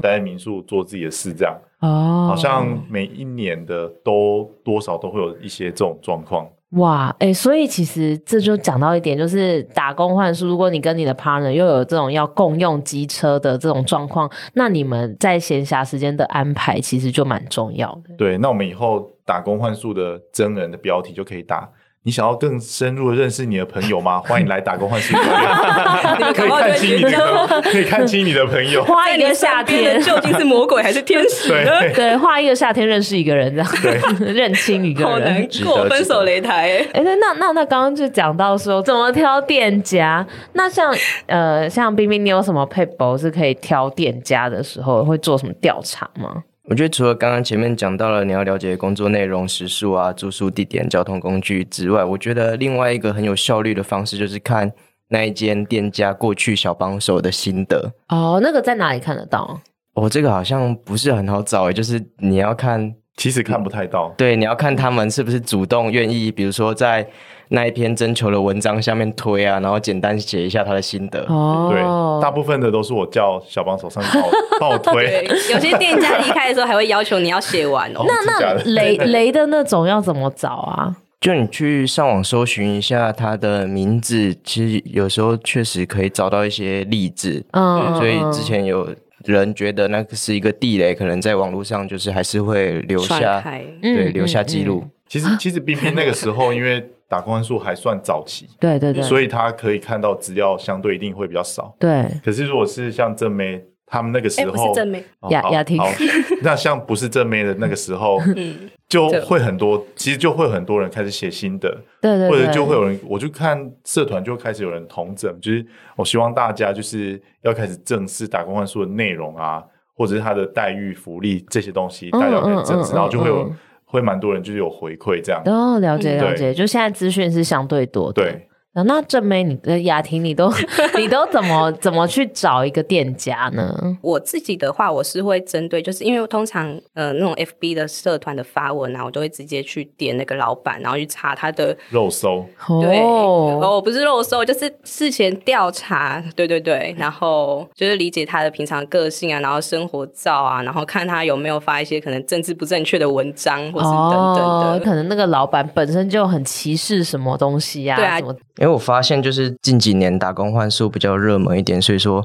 待在民宿做自己的事这样。哦，好像每一年的都多少都会有一些这种状况。哇，哎、欸，所以其实这就讲到一点，就是打工换宿，如果你跟你的 partner 又有这种要共用机车的这种状况，那你们在闲暇时间的安排其实就蛮重要的。对，那我们以后打工换宿的真人的标题就可以打。你想要更深入的认识你的朋友吗？欢迎来打工换宿，可以看清你的，可以看清你的朋友。花一个夏天，究竟是魔鬼还是天使呢？对，对，花一个夏天认识一个人，这样对，认清一个人，好难过，分手擂台。哎，那那那那刚刚就讲到说怎么挑店家，那像呃像冰冰，你有什么配博是可以挑店家的时候会做什么调查吗？我觉得除了刚刚前面讲到了你要了解工作内容、时数啊、住宿地点、交通工具之外，我觉得另外一个很有效率的方式就是看那一间店家过去小帮手的心得。哦，那个在哪里看得到？哦，这个好像不是很好找诶，就是你要看，其实看不太到。对，你要看他们是不是主动愿意，比如说在。那一篇征求的文章下面推啊，然后简单写一下他的心得。哦，对，大部分的都是我叫小帮手上去帮我帮我推。有些店家离开的时候还会要求你要写完哦。那那雷雷的那种要怎么找啊？就你去上网搜寻一下他的名字，其实有时候确实可以找到一些例子。嗯，所以之前有人觉得那个是一个地雷，可能在网络上就是还是会留下，对，留下记录。其实其实冰冰那个时候因为。打工换宿还算早期，对对对，所以他可以看到资料相对一定会比较少。对，可是如果是像正妹他们那个时候，不是正妹，雅雅婷，那像不是正妹的那个时候，就会很多，其实就会很多人开始写心得，对对，或者就会有人，我就看社团就开始有人同整，就是我希望大家就是要开始正视打工换宿的内容啊，或者是他的待遇、福利这些东西，大家要开始正视，然后就会有。会蛮多人就是有回馈这样哦，了解了解，就现在资讯是相对多的。对。那正妹，你的雅婷，你都 你都怎么怎么去找一个店家呢？我自己的话，我是会针对，就是因为通常呃那种 FB 的社团的发文啊，我都会直接去点那个老板，然后去查他的肉搜。对哦，不是肉搜，就是事前调查。对对对，然后就是理解他的平常个性啊，然后生活照啊，然后看他有没有发一些可能政治不正确的文章，或是等等的。哦，可能那个老板本身就很歧视什么东西啊？对啊。什么因为我发现，就是近几年打工换宿比较热门一点，所以说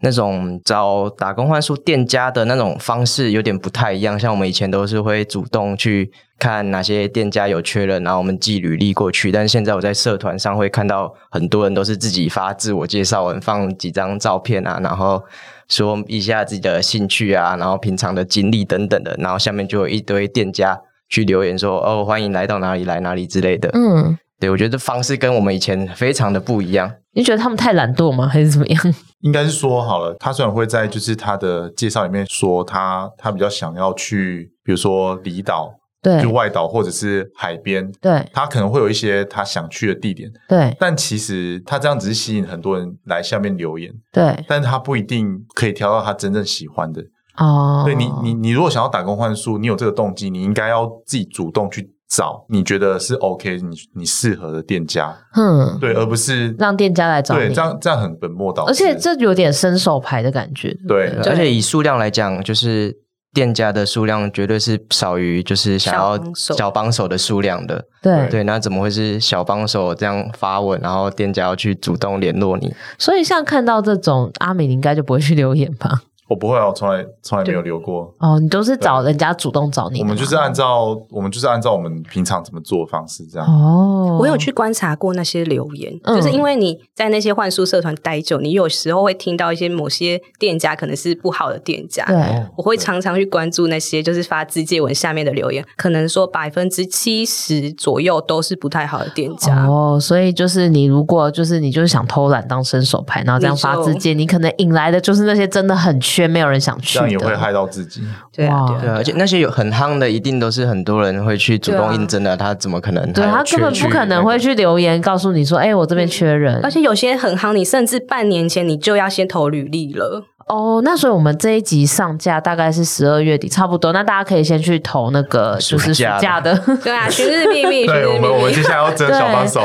那种找打工换宿店家的那种方式有点不太一样。像我们以前都是会主动去看哪些店家有缺人，然后我们寄履历过去。但是现在我在社团上会看到很多人都是自己发自我介绍文，放几张照片啊，然后说一下自己的兴趣啊，然后平常的经历等等的，然后下面就有一堆店家去留言说：“哦，欢迎来到哪里来哪里之类的。”嗯。对，我觉得这方式跟我们以前非常的不一样。你觉得他们太懒惰吗？还是怎么样？应该是说好了，他虽然会在就是他的介绍里面说他他比较想要去，比如说离岛，对，就外岛或者是海边，对，他可能会有一些他想去的地点，对。但其实他这样只是吸引很多人来下面留言，对。但是他不一定可以挑到他真正喜欢的哦。对你，你你如果想要打工换宿，你有这个动机，你应该要自己主动去。找你觉得是 OK，你你适合的店家，嗯，对，而不是让店家来找你，对，这样这样很本末倒置，而且这有点伸手牌的感觉，对，而且以数量来讲，就是店家的数量绝对是少于就是想要小帮手。的数量的，对。对，那怎么会是小帮手这样发文，然后店家要去主动联络你？所以像看到这种阿美，你应该就不会去留言吧？我不会啊，我从来从来没有留过。哦，你都是找人家主动找你。我们就是按照我们就是按照我们平常怎么做的方式这样。哦，我有去观察过那些留言，嗯、就是因为你在那些幻术社团待久，你有时候会听到一些某些店家可能是不好的店家。对，我会常常去关注那些就是发自介文下面的留言，可能说百分之七十左右都是不太好的店家。哦，所以就是你如果就是你就是想偷懒当伸手牌，然后这样发自介，你，你可能引来的就是那些真的很。却没有人想去，这样也会害到自己。对啊，对啊，而且那些有很夯的，一定都是很多人会去主动应征的。他怎么可能？对他根本不可能会去留言告诉你说：“哎，我这边缺人。”而且有些很夯，你甚至半年前你就要先投履历了。哦，那所以我们这一集上架大概是十二月底，差不多。那大家可以先去投那个 就是暑假的，对啊，寻日秘密。对，我们我们接下来要征小帮手。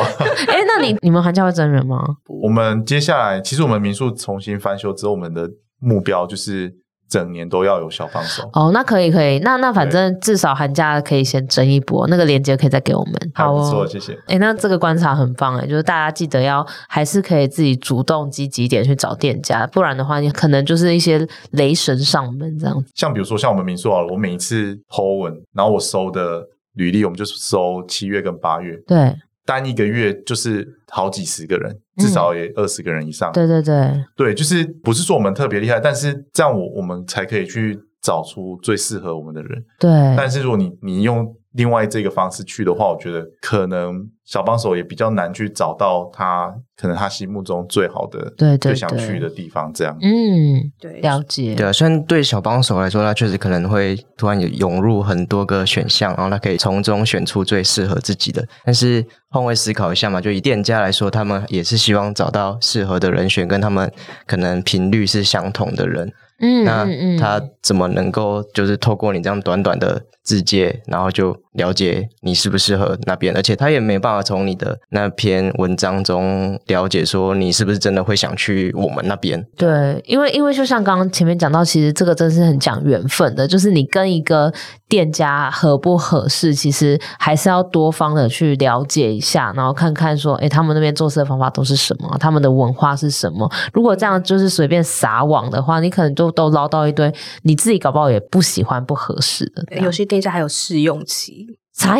哎，那你你们寒假会征人吗？我们接下来其实我们民宿重新翻修之后，我们的目标就是。整年都要有小帮手哦，那可以可以，那那反正至少寒假可以先争一波，那个链接可以再给我们。好哦，不错，谢谢。哎，那这个观察很棒哎，就是大家记得要还是可以自己主动积极点去找店家，不然的话，你可能就是一些雷神上门这样子。像比如说像我们民宿好了，我每一次 po 文，然后我收的履历，我们就是收七月跟八月，对，单一个月就是好几十个人。至少也二十个人以上。嗯。对对对，对，就是不是说我们特别厉害，但是这样我我们才可以去找出最适合我们的人。对，但是如果你你用另外这个方式去的话，我觉得可能小帮手也比较难去找到他可能他心目中最好的、对对对，最想去的地方。这样，嗯，对，了解。对啊，虽然对小帮手来说，他确实可能会突然有涌入很多个选项，然后他可以从中选出最适合自己的。但是换位思考一下嘛，就以店家来说，他们也是希望找到适合的人选，跟他们可能频率是相同的人。嗯，那他怎么能够就是透过你这样短短的字节，然后就了解你适不适合那边？而且他也没办法从你的那篇文章中了解说你是不是真的会想去我们那边。对，因为因为就像刚刚前面讲到，其实这个真是很讲缘分的，就是你跟一个店家合不合适，其实还是要多方的去了解一下，然后看看说，哎，他们那边做事的方法都是什么，他们的文化是什么。如果这样就是随便撒网的话，你可能就都捞到一堆你自己搞不好也不喜欢、不合适的。有些店家还有试用期。才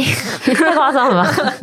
太 夸张了吧？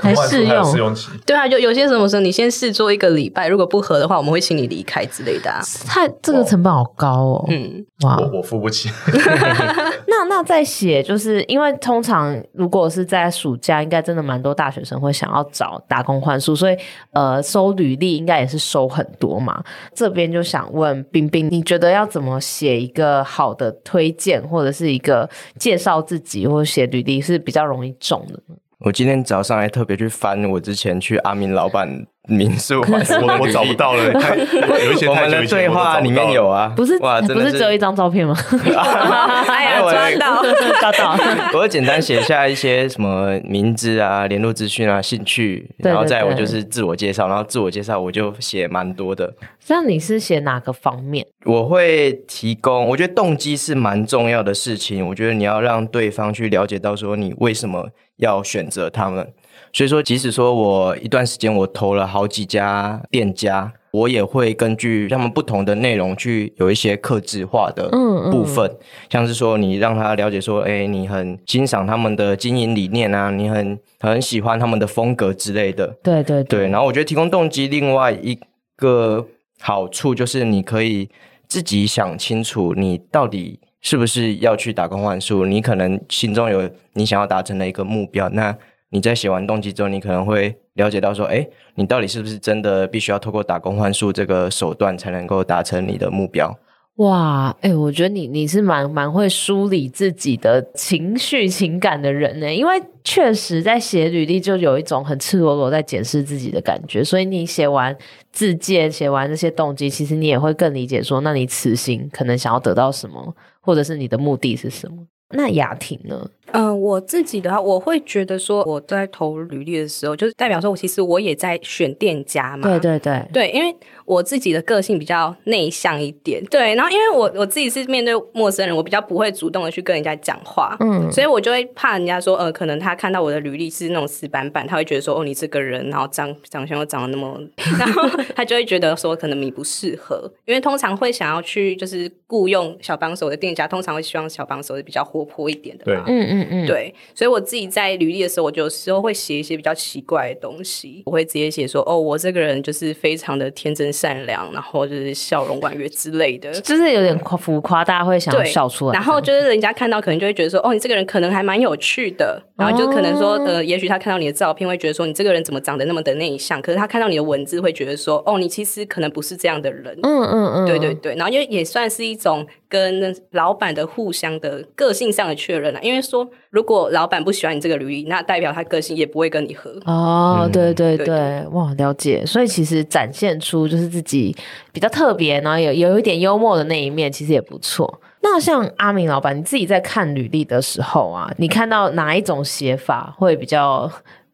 还试用试用期？对啊，就有些什么时候你先试做一个礼拜，如果不合的话，我们会请你离开之类的啊。太这个成本好高哦。嗯，哇，我我付不起。那那在写，就是因为通常如果是在暑假，应该真的蛮多大学生会想要找打工换宿，所以呃，收履历应该也是收很多嘛。这边就想问冰冰，你觉得要怎么写一个好的推荐，或者是一个介绍自己，或者写履历是？比较较容易中的。我今天早上还特别去翻我之前去阿明老板民宿，我我找不到了。有一些我们的对话里面有啊，不是哇，不是只有一张照片吗？哎呀，抓到抓到！我会 简单写下一些什么名字啊、联络资讯啊、兴趣，然后再我就是自我介绍，然后自我介绍我就写蛮多的。那你是写哪个方面？我会提供，我觉得动机是蛮重要的事情。我觉得你要让对方去了解到说你为什么要选择他们。所以说，即使说我一段时间我投了好几家店家，我也会根据他们不同的内容去有一些克制化的部分，嗯嗯、像是说你让他了解说，哎，你很欣赏他们的经营理念啊，你很很喜欢他们的风格之类的。对对对。对，然后我觉得提供动机，另外一个好处就是你可以自己想清楚，你到底是不是要去打工换数，你可能心中有你想要达成的一个目标，那。你在写完动机之后，你可能会了解到说，哎，你到底是不是真的必须要透过打工换宿这个手段才能够达成你的目标？哇，哎，我觉得你你是蛮蛮会梳理自己的情绪情感的人呢，因为确实在写履历就有一种很赤裸裸在检视自己的感觉，所以你写完自荐，写完这些动机，其实你也会更理解说，那你此行可能想要得到什么，或者是你的目的是什么。那雅婷呢？嗯、呃，我自己的话，我会觉得说我在投履历的时候，就是代表说我其实我也在选店家嘛。对对对，对，因为我自己的个性比较内向一点，对，然后因为我我自己是面对陌生人，我比较不会主动的去跟人家讲话，嗯，所以我就会怕人家说，呃，可能他看到我的履历是那种死板板，他会觉得说，哦，你这个人，然后长长相又长得那么，然后他就会觉得说，可能你不适合，因为通常会想要去就是雇佣小帮手的店家，通常会希望小帮手是比较活泼一点的嘛，嗯嗯嗯，对，所以我自己在履历的时候，我就有时候会写一些比较奇怪的东西，我会直接写说，哦，我这个人就是非常的天真善良，然后就是笑容婉约之类的，就是有点夸浮夸，大家会想要笑出来。然后就是人家看到可能就会觉得说，哦，你这个人可能还蛮有趣的。然后就可能说，呃，也许他看到你的照片会觉得说，你这个人怎么长得那么的内向？可是他看到你的文字会觉得说，哦，你其实可能不是这样的人。嗯嗯嗯，对对对。然后因为也算是一种跟老板的互相的个性上的确认了，因为说如果老板不喜欢你这个履历，那代表他个性也不会跟你合。哦，对对对，哇，了解。所以其实展现出就是自己比较特别，然后有有一点幽默的那一面，其实也不错。那像阿明老板，你自己在看履历的时候啊，你看到哪一种写法会比较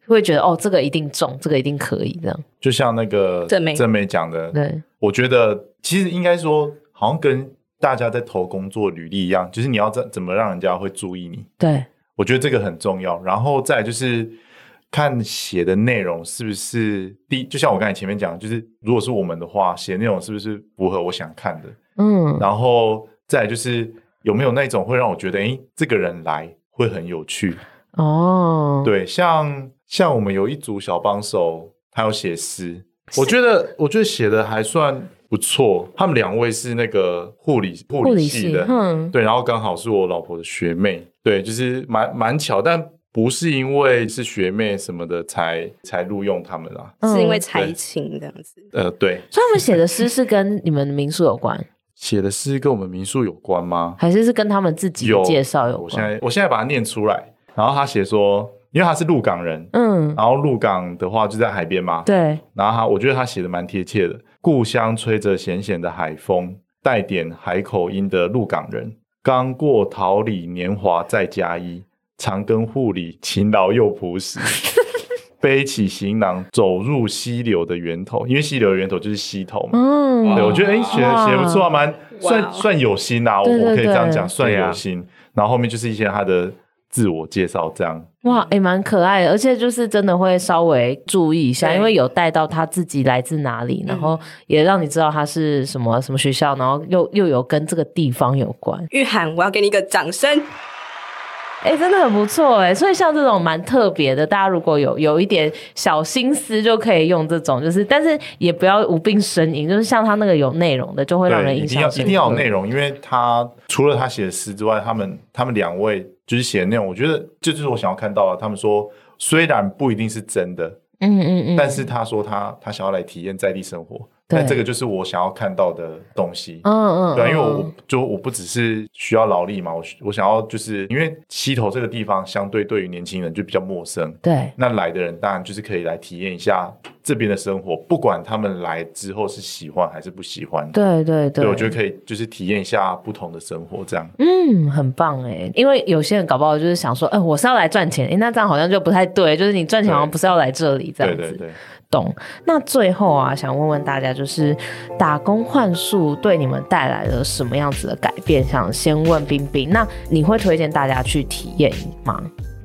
会觉得哦，这个一定中，这个一定可以这样？就像那个郑美郑美讲的，对，我觉得其实应该说，好像跟大家在投工作履历一样，就是你要怎怎么让人家会注意你。对，我觉得这个很重要。然后再就是看写的内容是不是第，就像我刚才前面讲，就是如果是我们的话，写内容是不是符合我想看的？嗯，然后。再就是有没有那种会让我觉得，哎，这个人来会很有趣哦。对，像像我们有一组小帮手，他有写诗，我觉得我觉得写的还算不错。他们两位是那个护理护理系的，嗯，对，然后刚好是我老婆的学妹，对，就是蛮蛮巧，但不是因为是学妹什么的才才录用他们啦，是因为才情这样子。呃，对，所以他们写的诗是跟你们民宿有关。写的诗跟我们民宿有关吗？还是是跟他们自己介绍有关？我现在我现在把它念出来。然后他写说，因为他是鹿港人，嗯，然后鹿港的话就在海边嘛，对。然后他我觉得他写的蛮贴切的。故乡吹着咸咸的海风，带点海口音的鹿港人，刚过桃李年华再加一，长庚护理勤劳又朴实。背起行囊走入溪流的源头，因为溪流的源头就是溪头嘛。嗯，对，我觉得哎，写写不错啊，蛮算算有心啊，我我可以这样讲，算有心。然后后面就是一些他的自我介绍，这样。哇，哎，蛮可爱的，而且就是真的会稍微注意一下，因为有带到他自己来自哪里，然后也让你知道他是什么什么学校，然后又又有跟这个地方有关。玉涵，我要给你一个掌声。哎、欸，真的很不错哎，所以像这种蛮特别的，大家如果有有一点小心思，就可以用这种，就是但是也不要无病呻吟，就是像他那个有内容的，就会让人印象深刻。一定要有内容，因为他除了他写的诗之外，他们他们两位就是写的内容，我觉得这就是我想要看到的。他们说虽然不一定是真的，嗯嗯嗯，但是他说他他想要来体验在地生活。但这个就是我想要看到的东西，嗯嗯，对，因为我就我不只是需要劳力嘛，我我想要就是因为溪头这个地方相对对于年轻人就比较陌生，对，那来的人当然就是可以来体验一下这边的生活，不管他们来之后是喜欢还是不喜欢，对对对，对，我觉得可以就是体验一下不同的生活，这样，嗯，很棒哎，因为有些人搞不好就是想说，哎，我是要来赚钱，哎，那这样好像就不太对，就是你赚钱好像不是要来这里这样子，对对对。懂。那最后啊，想问问大家，就是打工换宿对你们带来了什么样子的改变？想先问冰冰，那你会推荐大家去体验吗？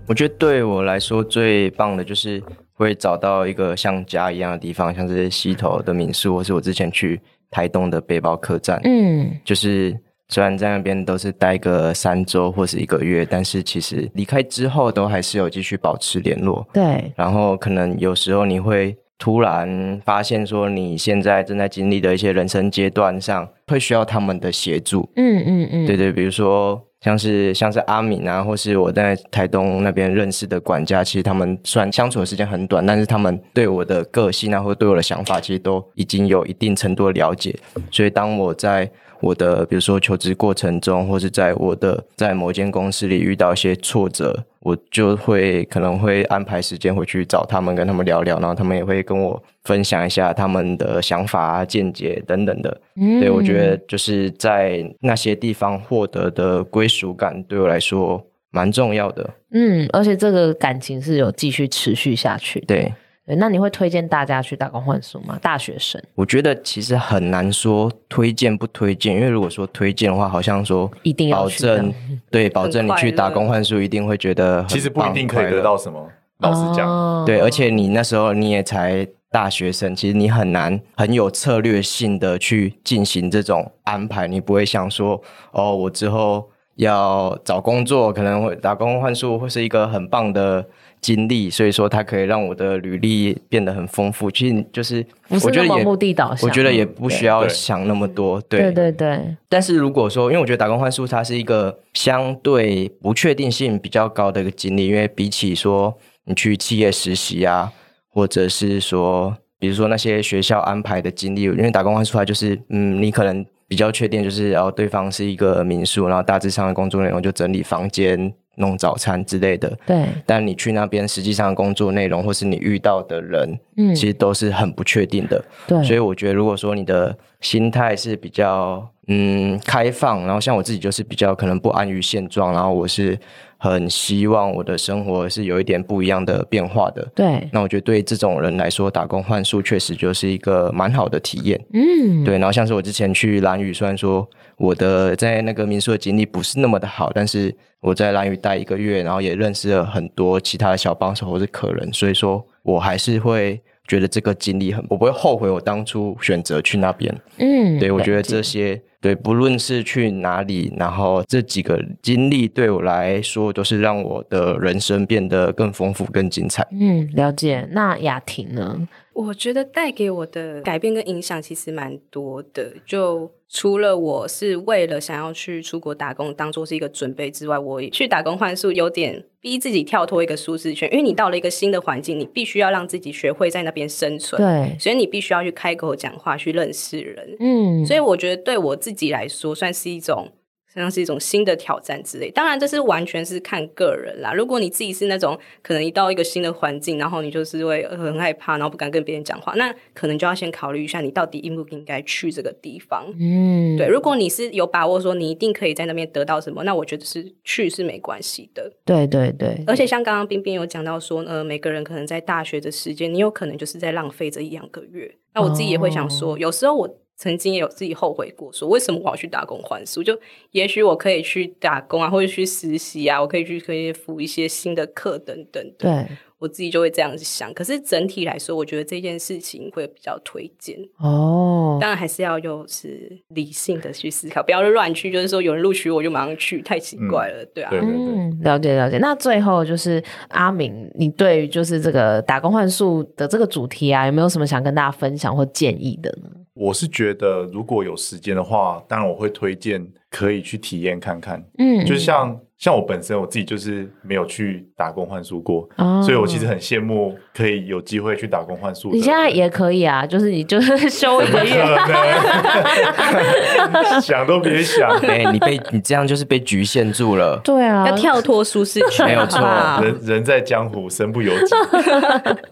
我觉得对我来说最棒的就是会找到一个像家一样的地方，像是溪头的民宿，或是我之前去台东的背包客栈。嗯，就是虽然在那边都是待个三周或是一个月，但是其实离开之后都还是有继续保持联络。对，然后可能有时候你会。突然发现说，你现在正在经历的一些人生阶段上，会需要他们的协助。嗯嗯嗯，对对，比如说像是像是阿敏啊，或是我在台东那边认识的管家，其实他们虽然相处的时间很短，但是他们对我的个性啊，或对我的想法，其实都已经有一定程度的了解。所以当我在我的比如说求职过程中，或是在我的在某间公司里遇到一些挫折，我就会可能会安排时间回去找他们，跟他们聊聊，然后他们也会跟我分享一下他们的想法啊、见解等等的。嗯，对，我觉得就是在那些地方获得的归属感，对我来说蛮重要的。嗯，而且这个感情是有继续持续下去。对。那你会推荐大家去打工换宿吗？大学生，我觉得其实很难说推荐不推荐，因为如果说推荐的话，好像说一定要保证，对，保证你去打工换宿一定会觉得，其实不一定可以得到什么。老实讲，哦，对，而且你那时候你也才大学生，其实你很难很有策略性的去进行这种安排，你不会想说，哦，我之后要找工作，可能会打工换宿会是一个很棒的。经历，所以说它可以让我的履历变得很丰富。其实就是，我觉得也目的导向，我觉得也不需要想那么多。对对对对。但是如果说，因为我觉得打工换宿它是一个相对不确定性比较高的一个经历，因为比起说你去企业实习啊，或者是说，比如说那些学校安排的经历，因为打工换宿它就是，嗯，你可能比较确定就是，然后对方是一个民宿，然后大致上的工作内容就整理房间。弄早餐之类的，对。但你去那边实际上工作内容，或是你遇到的人，嗯，其实都是很不确定的。对。所以我觉得，如果说你的心态是比较嗯开放，然后像我自己就是比较可能不安于现状，然后我是很希望我的生活是有一点不一样的变化的。对。那我觉得对这种人来说，打工换宿确实就是一个蛮好的体验。嗯。对。然后像是我之前去蓝屿，虽然说我的在那个民宿的经历不是那么的好，但是。我在兰屿待一个月，然后也认识了很多其他的小帮手或是客人，所以说我还是会觉得这个经历很，我不会后悔我当初选择去那边。嗯，对，我觉得这些对，不论是去哪里，然后这几个经历对我来说都是让我的人生变得更丰富、更精彩。嗯，了解。那雅婷呢？我觉得带给我的改变跟影响其实蛮多的，就除了我是为了想要去出国打工当做是一个准备之外，我去打工换宿有点逼自己跳脱一个舒适圈，因为你到了一个新的环境，你必须要让自己学会在那边生存，对，所以你必须要去开口讲话，去认识人，嗯，所以我觉得对我自己来说算是一种。像是一种新的挑战之类，当然这是完全是看个人啦。如果你自己是那种可能一到一个新的环境，然后你就是会很害怕，然后不敢跟别人讲话，那可能就要先考虑一下，你到底应不应该去这个地方。嗯，对。如果你是有把握说你一定可以在那边得到什么，那我觉得是去是没关系的。对对对。而且像刚刚冰冰有讲到说，呃，每个人可能在大学的时间，你有可能就是在浪费这一两个月。那我自己也会想说，哦、有时候我。曾经也有自己后悔过，说为什么我要去打工换宿？就也许我可以去打工啊，或者去实习啊，我可以去可以辅一些新的课等等。对，我自己就会这样子想。可是整体来说，我觉得这件事情会比较推荐。哦，当然还是要就是理性的去思考，不要乱去。就是说有人录取我就马上去，太奇怪了，嗯、对啊。对对对，嗯，了解了解。那最后就是阿明，你对于就是这个打工换宿的这个主题啊，有没有什么想跟大家分享或建议的呢？我是觉得，如果有时间的话，当然我会推荐可以去体验看看。嗯，就像。像我本身我自己就是没有去打工换宿过，哦，所以我其实很羡慕可以有机会去打工换宿。你现在也可以啊，就是你就是 休一个月，想都别想。哎、欸，你被你这样就是被局限住了。对啊，要跳脱舒适圈，没有错。人人在江湖，身不由己。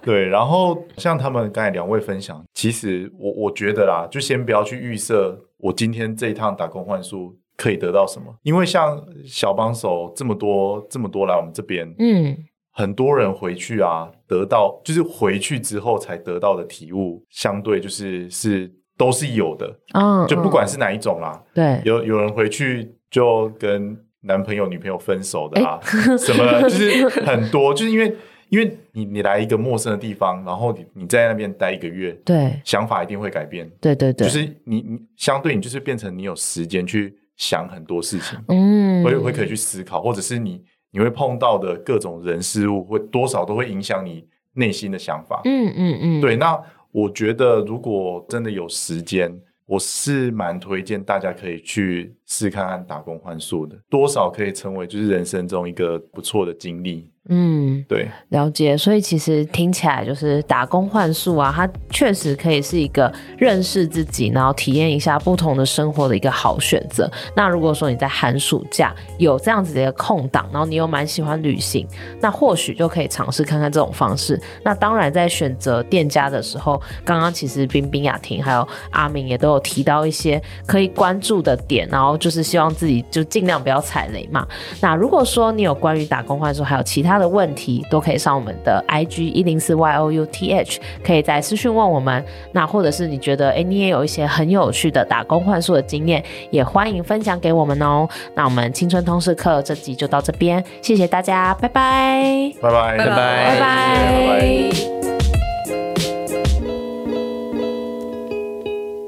对，然后像他们刚才两位分享，其实我我觉得啦，就先不要去预设我今天这一趟打工换宿。可以得到什么？因为像小帮手这么多这么多来我们这边，嗯，很多人回去啊，得到就是回去之后才得到的体悟，相对就是是都是有的，嗯，就不管是哪一种啦，对，有有人回去就跟男朋友女朋友分手的啊，欸、什么就是很多，就是因为因为你你来一个陌生的地方，然后你你在那边待一个月，对，想法一定会改变，对对对，就是你你相对你就是变成你有时间去。想很多事情，嗯，会会可以去思考，或者是你你会碰到的各种人事物，会多少都会影响你内心的想法，嗯嗯嗯，对。那我觉得，如果真的有时间，我是蛮推荐大家可以去试看看打工换宿的，多少可以成为就是人生中一个不错的经历。嗯，对，了解。所以其实听起来就是打工换宿啊，它确实可以是一个认识自己，然后体验一下不同的生活的一个好选择。那如果说你在寒暑假有这样子的一个空档，然后你又蛮喜欢旅行，那或许就可以尝试看看这种方式。那当然，在选择店家的时候，刚刚其实冰冰雅婷还有阿明也都有提到一些可以关注的点，然后就是希望自己就尽量不要踩雷嘛。那如果说你有关于打工换宿还有其他的问题，都可以上我们的 IG 一零四 Y O U T H，可以在私讯问我们。那或者是你觉得哎，你也有一些很有趣的打工换宿的经验，也欢迎分享给我们哦。那我们青春通识课这集就到这边，谢谢大家，拜拜，拜拜，拜拜，拜拜。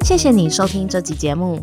谢谢你收听这集节目，